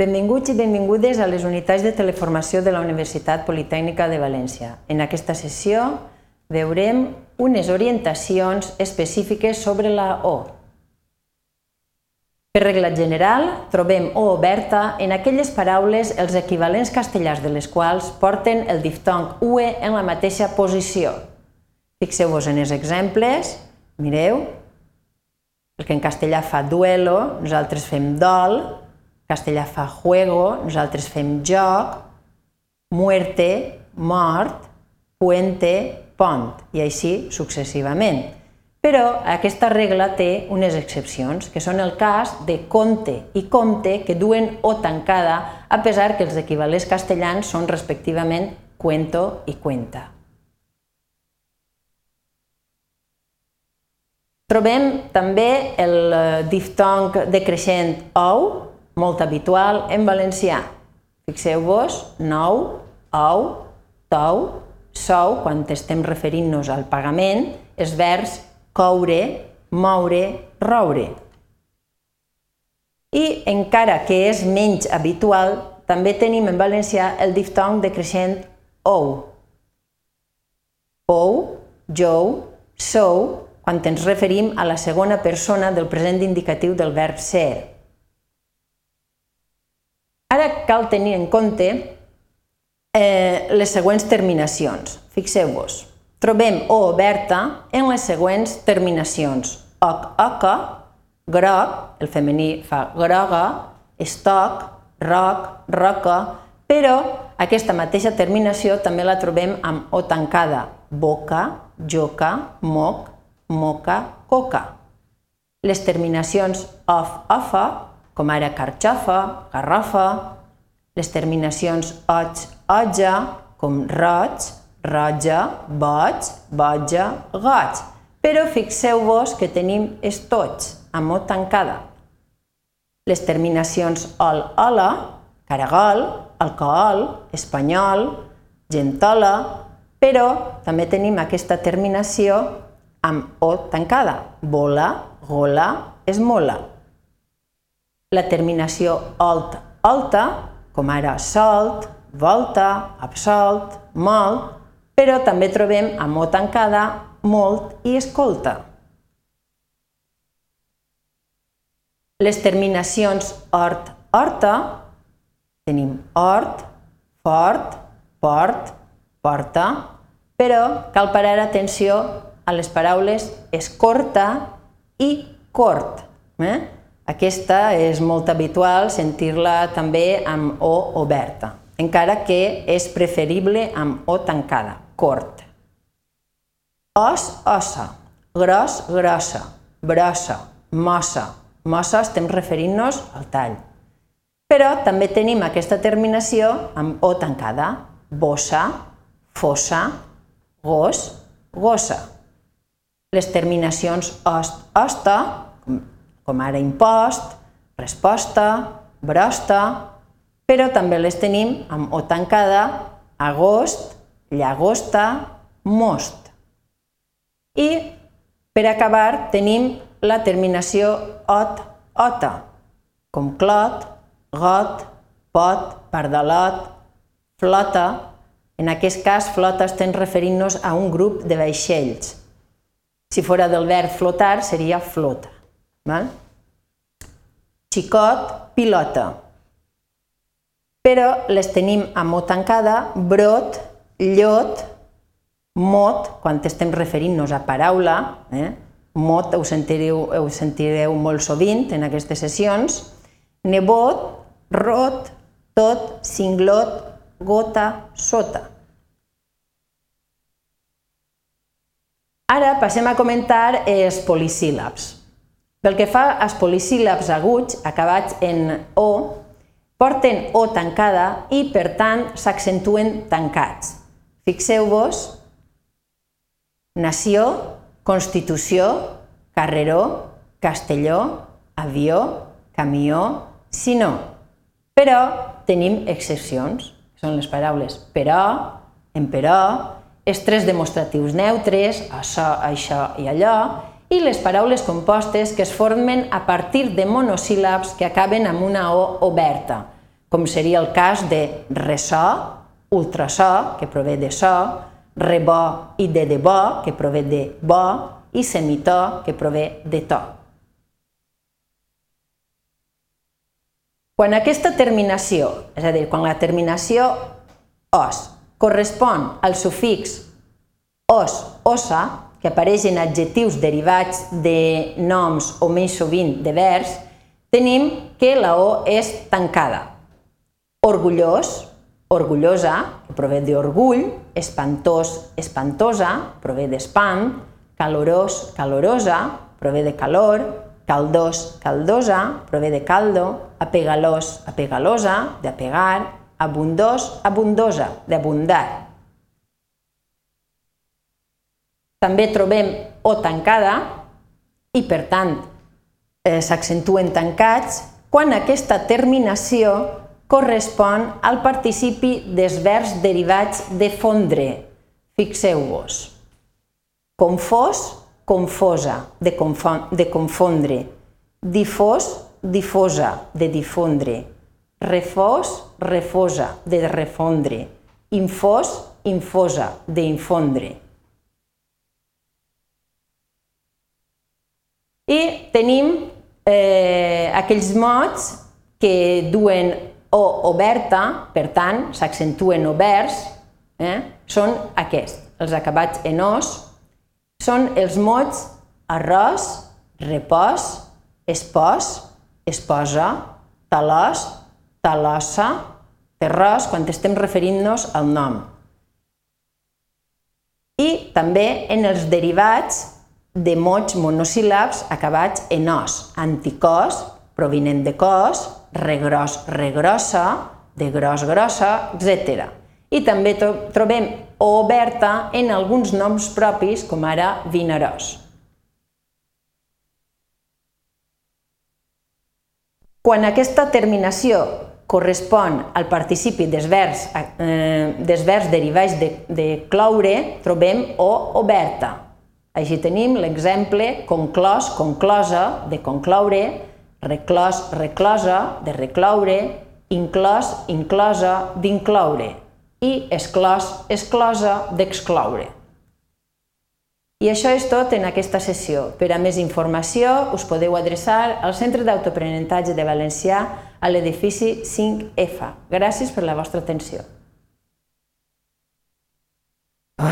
Benvinguts i benvingudes a les unitats de teleformació de la Universitat Politècnica de València. En aquesta sessió veurem unes orientacions específiques sobre la O. Per regla general, trobem O oberta en aquelles paraules els equivalents castellars de les quals porten el diftong UE en la mateixa posició. Fixeu-vos en els exemples, mireu, el que en castellà fa duelo, nosaltres fem dol, castellà fa juego, nosaltres fem joc, muerte, mort, puente, pont, i així successivament. Però aquesta regla té unes excepcions, que són el cas de conte i compte, que duen o tancada, a pesar que els equivalents castellans són respectivament cuento i cuenta. Trobem també el eh, diftong decreixent ou, molt habitual en valencià. Fixeu-vos, nou, ou, tou, sou, quan estem referint-nos al pagament, és vers coure, moure, roure. I encara que és menys habitual, també tenim en valencià el diftong decreixent ou. Ou, jou, sou, quan ens referim a la segona persona del present indicatiu del verb ser. Ara cal tenir en compte eh, les següents terminacions. Fixeu-vos, trobem O oberta en les següents terminacions. Oc, oca, groc, el femení fa groga, estoc, roc, roca, però aquesta mateixa terminació també la trobem amb O tancada, boca, joca, moc, moca, coca. Les terminacions of, ofa, com ara carxofa, garrofa, les terminacions oig, otja, com roig, roja, boig, boja, goig. Però fixeu-vos que tenim estoig, amb mot tancada. Les terminacions ol, ola, caragol, alcohol, espanyol, gentola, però també tenim aquesta terminació amb O tancada. Bola, gola, esmola. La terminació olt, olta, com ara solt, volta, absolt, molt, però també trobem amb O tancada, molt i escolta. Les terminacions hort, horta, tenim hort, fort, port, porta, però cal parar atenció a les paraules escorta i cort. Eh? Aquesta és molt habitual sentir-la també amb O oberta, encara que és preferible amb O tancada, cort. Os, ossa, gros, grossa, brossa, mossa. Mossa estem referint-nos al tall. Però també tenim aquesta terminació amb O tancada, bossa, fossa, gos, gossa les terminacions ost, osta, com ara impost, resposta, brosta, però també les tenim amb o tancada, agost, llagosta, most. I, per acabar, tenim la terminació ot, ota, com clot, got, pot, pardalot, flota. En aquest cas, flota estem referint-nos a un grup de vaixells. Si fora del verb flotar, seria flota. Val? Xicot, pilota. Però les tenim a mot tancada, brot, llot, mot, quan estem referint-nos a paraula, eh? mot ho sentireu, ho sentireu molt sovint en aquestes sessions, nebot, rot, tot, cinglot, gota, sota. Ara passem a comentar els polisíl·labs. Pel que fa als polisíl·labs aguts acabats en O, porten O tancada i, per tant, s'accentuen tancats. Fixeu-vos, nació, constitució, carreró, castelló, avió, camió, sinó. Però tenim excepcions, són les paraules però, emperò, els tres demostratius neutres, això, això i allò, i les paraules compostes que es formen a partir de monosíl·labs que acaben amb una O oberta. com seria el cas de ressò, ultrasò, que prové de so, rebò i de debò, que prové de bo, i semitò, que prové de to. Quan aquesta terminació, és a dir, quan la terminació os correspon al sufix os, osa, que apareix en adjectius derivats de noms o més sovint de vers, tenim que la O és tancada. Orgullós, orgullosa, que prové d'orgull, espantós, espantosa, prové d'espant, calorós, calorosa, prové de calor, caldós, caldosa, prové de caldo, apegalós, apegalosa, d'apegar, abundós, abundosa, d'abundar. També trobem o tancada i, per tant, eh, s'accentuen tancats quan aquesta terminació correspon al participi dels verbs derivats de fondre. Fixeu-vos. Confós, confosa, de, de confondre, difós, difosa, de difondre, refós, refosa, de refondre, infós, infosa, d'infondre. I tenim eh, aquells mots que duen o oberta, per tant, s'accentuen oberts, eh, són aquests, els acabats en os, són els mots arròs, repòs, espòs, esposa, talòs, talossa, terròs, quan estem referint-nos al nom. I també en els derivats de mots monosíl·labs acabats en os, anticòs, provinent de cos, regros, regrossa, de gros, grossa, etc. I també trobem oberta en alguns noms propis, com ara Vinaròs. Quan aquesta terminació correspon al participi dels verbs, eh, dels verbs derivats de, de cloure, trobem o oberta. Així tenim l'exemple conclòs, conclosa, de concloure, reclòs, reclosa, de recloure, inclòs, inclosa, d'incloure i exclòs, exclosa d'excloure. I això és tot en aquesta sessió. Per a més informació us podeu adreçar al Centre d'Autoaprenentatge de Valencià a l'edifici 5F. Gràcies per la vostra atenció.